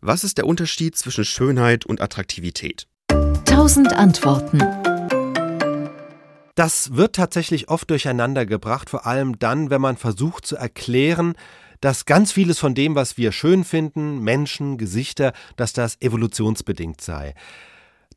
Was ist der Unterschied zwischen Schönheit und Attraktivität? Tausend Antworten. Das wird tatsächlich oft durcheinander gebracht, vor allem dann, wenn man versucht zu erklären, dass ganz vieles von dem, was wir schön finden, Menschen, Gesichter, dass das evolutionsbedingt sei.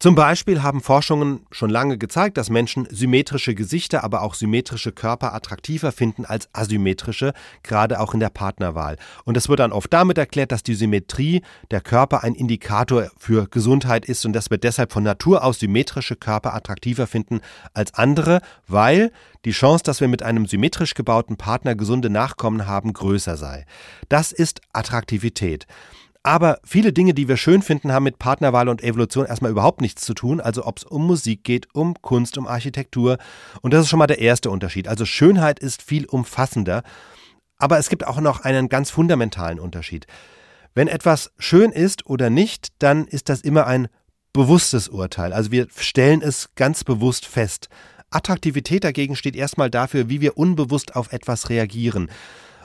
Zum Beispiel haben Forschungen schon lange gezeigt, dass Menschen symmetrische Gesichter, aber auch symmetrische Körper attraktiver finden als asymmetrische, gerade auch in der Partnerwahl. Und das wird dann oft damit erklärt, dass die Symmetrie der Körper ein Indikator für Gesundheit ist und dass wir deshalb von Natur aus symmetrische Körper attraktiver finden als andere, weil die Chance, dass wir mit einem symmetrisch gebauten Partner gesunde Nachkommen haben, größer sei. Das ist Attraktivität. Aber viele Dinge, die wir schön finden, haben mit Partnerwahl und Evolution erstmal überhaupt nichts zu tun. Also ob es um Musik geht, um Kunst, um Architektur. Und das ist schon mal der erste Unterschied. Also Schönheit ist viel umfassender. Aber es gibt auch noch einen ganz fundamentalen Unterschied. Wenn etwas schön ist oder nicht, dann ist das immer ein bewusstes Urteil. Also wir stellen es ganz bewusst fest. Attraktivität dagegen steht erstmal dafür, wie wir unbewusst auf etwas reagieren.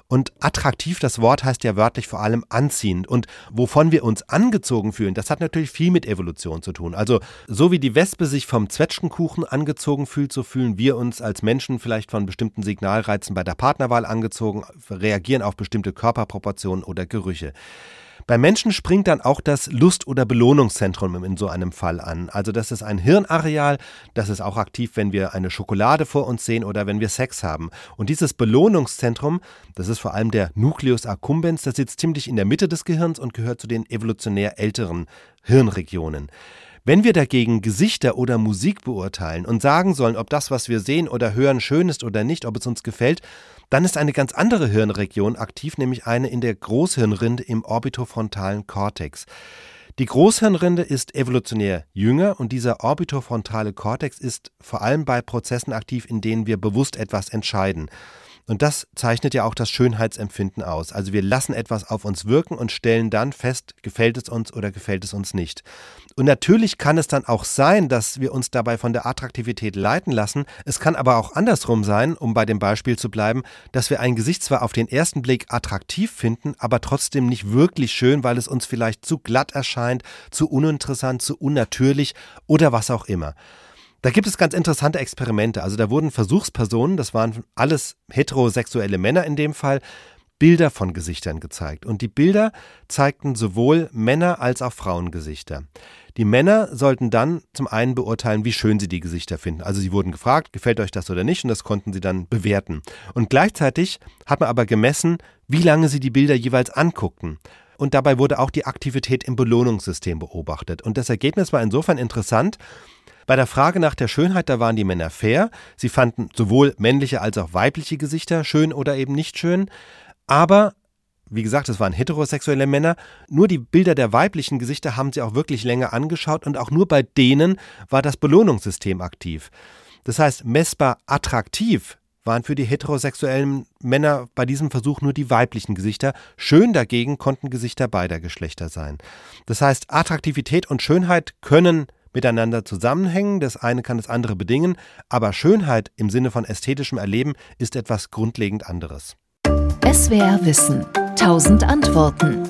Und attraktiv, das Wort heißt ja wörtlich vor allem anziehend. Und wovon wir uns angezogen fühlen, das hat natürlich viel mit Evolution zu tun. Also so wie die Wespe sich vom Zwetschgenkuchen angezogen fühlt, so fühlen wir uns als Menschen vielleicht von bestimmten Signalreizen bei der Partnerwahl angezogen, reagieren auf bestimmte Körperproportionen oder Gerüche. Bei Menschen springt dann auch das Lust- oder Belohnungszentrum in so einem Fall an. Also das ist ein Hirnareal, das ist auch aktiv, wenn wir eine Schokolade vor uns sehen oder wenn wir Sex haben. Und dieses Belohnungszentrum, das ist vor allem der Nucleus accumbens, das sitzt ziemlich in der Mitte des Gehirns und gehört zu den evolutionär älteren Hirnregionen. Wenn wir dagegen Gesichter oder Musik beurteilen und sagen sollen, ob das, was wir sehen oder hören, schön ist oder nicht, ob es uns gefällt, dann ist eine ganz andere Hirnregion aktiv, nämlich eine in der Großhirnrinde im orbitofrontalen Kortex. Die Großhirnrinde ist evolutionär jünger und dieser orbitofrontale Kortex ist vor allem bei Prozessen aktiv, in denen wir bewusst etwas entscheiden. Und das zeichnet ja auch das Schönheitsempfinden aus. Also wir lassen etwas auf uns wirken und stellen dann fest, gefällt es uns oder gefällt es uns nicht. Und natürlich kann es dann auch sein, dass wir uns dabei von der Attraktivität leiten lassen. Es kann aber auch andersrum sein, um bei dem Beispiel zu bleiben, dass wir ein Gesicht zwar auf den ersten Blick attraktiv finden, aber trotzdem nicht wirklich schön, weil es uns vielleicht zu glatt erscheint, zu uninteressant, zu unnatürlich oder was auch immer. Da gibt es ganz interessante Experimente. Also da wurden Versuchspersonen, das waren alles heterosexuelle Männer in dem Fall, Bilder von Gesichtern gezeigt. Und die Bilder zeigten sowohl Männer als auch Frauengesichter. Die Männer sollten dann zum einen beurteilen, wie schön sie die Gesichter finden. Also sie wurden gefragt, gefällt euch das oder nicht, und das konnten sie dann bewerten. Und gleichzeitig hat man aber gemessen, wie lange sie die Bilder jeweils anguckten. Und dabei wurde auch die Aktivität im Belohnungssystem beobachtet. Und das Ergebnis war insofern interessant, bei der Frage nach der Schönheit, da waren die Männer fair. Sie fanden sowohl männliche als auch weibliche Gesichter schön oder eben nicht schön. Aber wie gesagt, es waren heterosexuelle Männer. Nur die Bilder der weiblichen Gesichter haben sie auch wirklich länger angeschaut und auch nur bei denen war das Belohnungssystem aktiv. Das heißt, messbar attraktiv waren für die heterosexuellen Männer bei diesem Versuch nur die weiblichen Gesichter. Schön dagegen konnten Gesichter beider Geschlechter sein. Das heißt, Attraktivität und Schönheit können miteinander zusammenhängen, das eine kann das andere bedingen, aber Schönheit im Sinne von ästhetischem Erleben ist etwas grundlegend anderes. SWR Wissen. Tausend Antworten.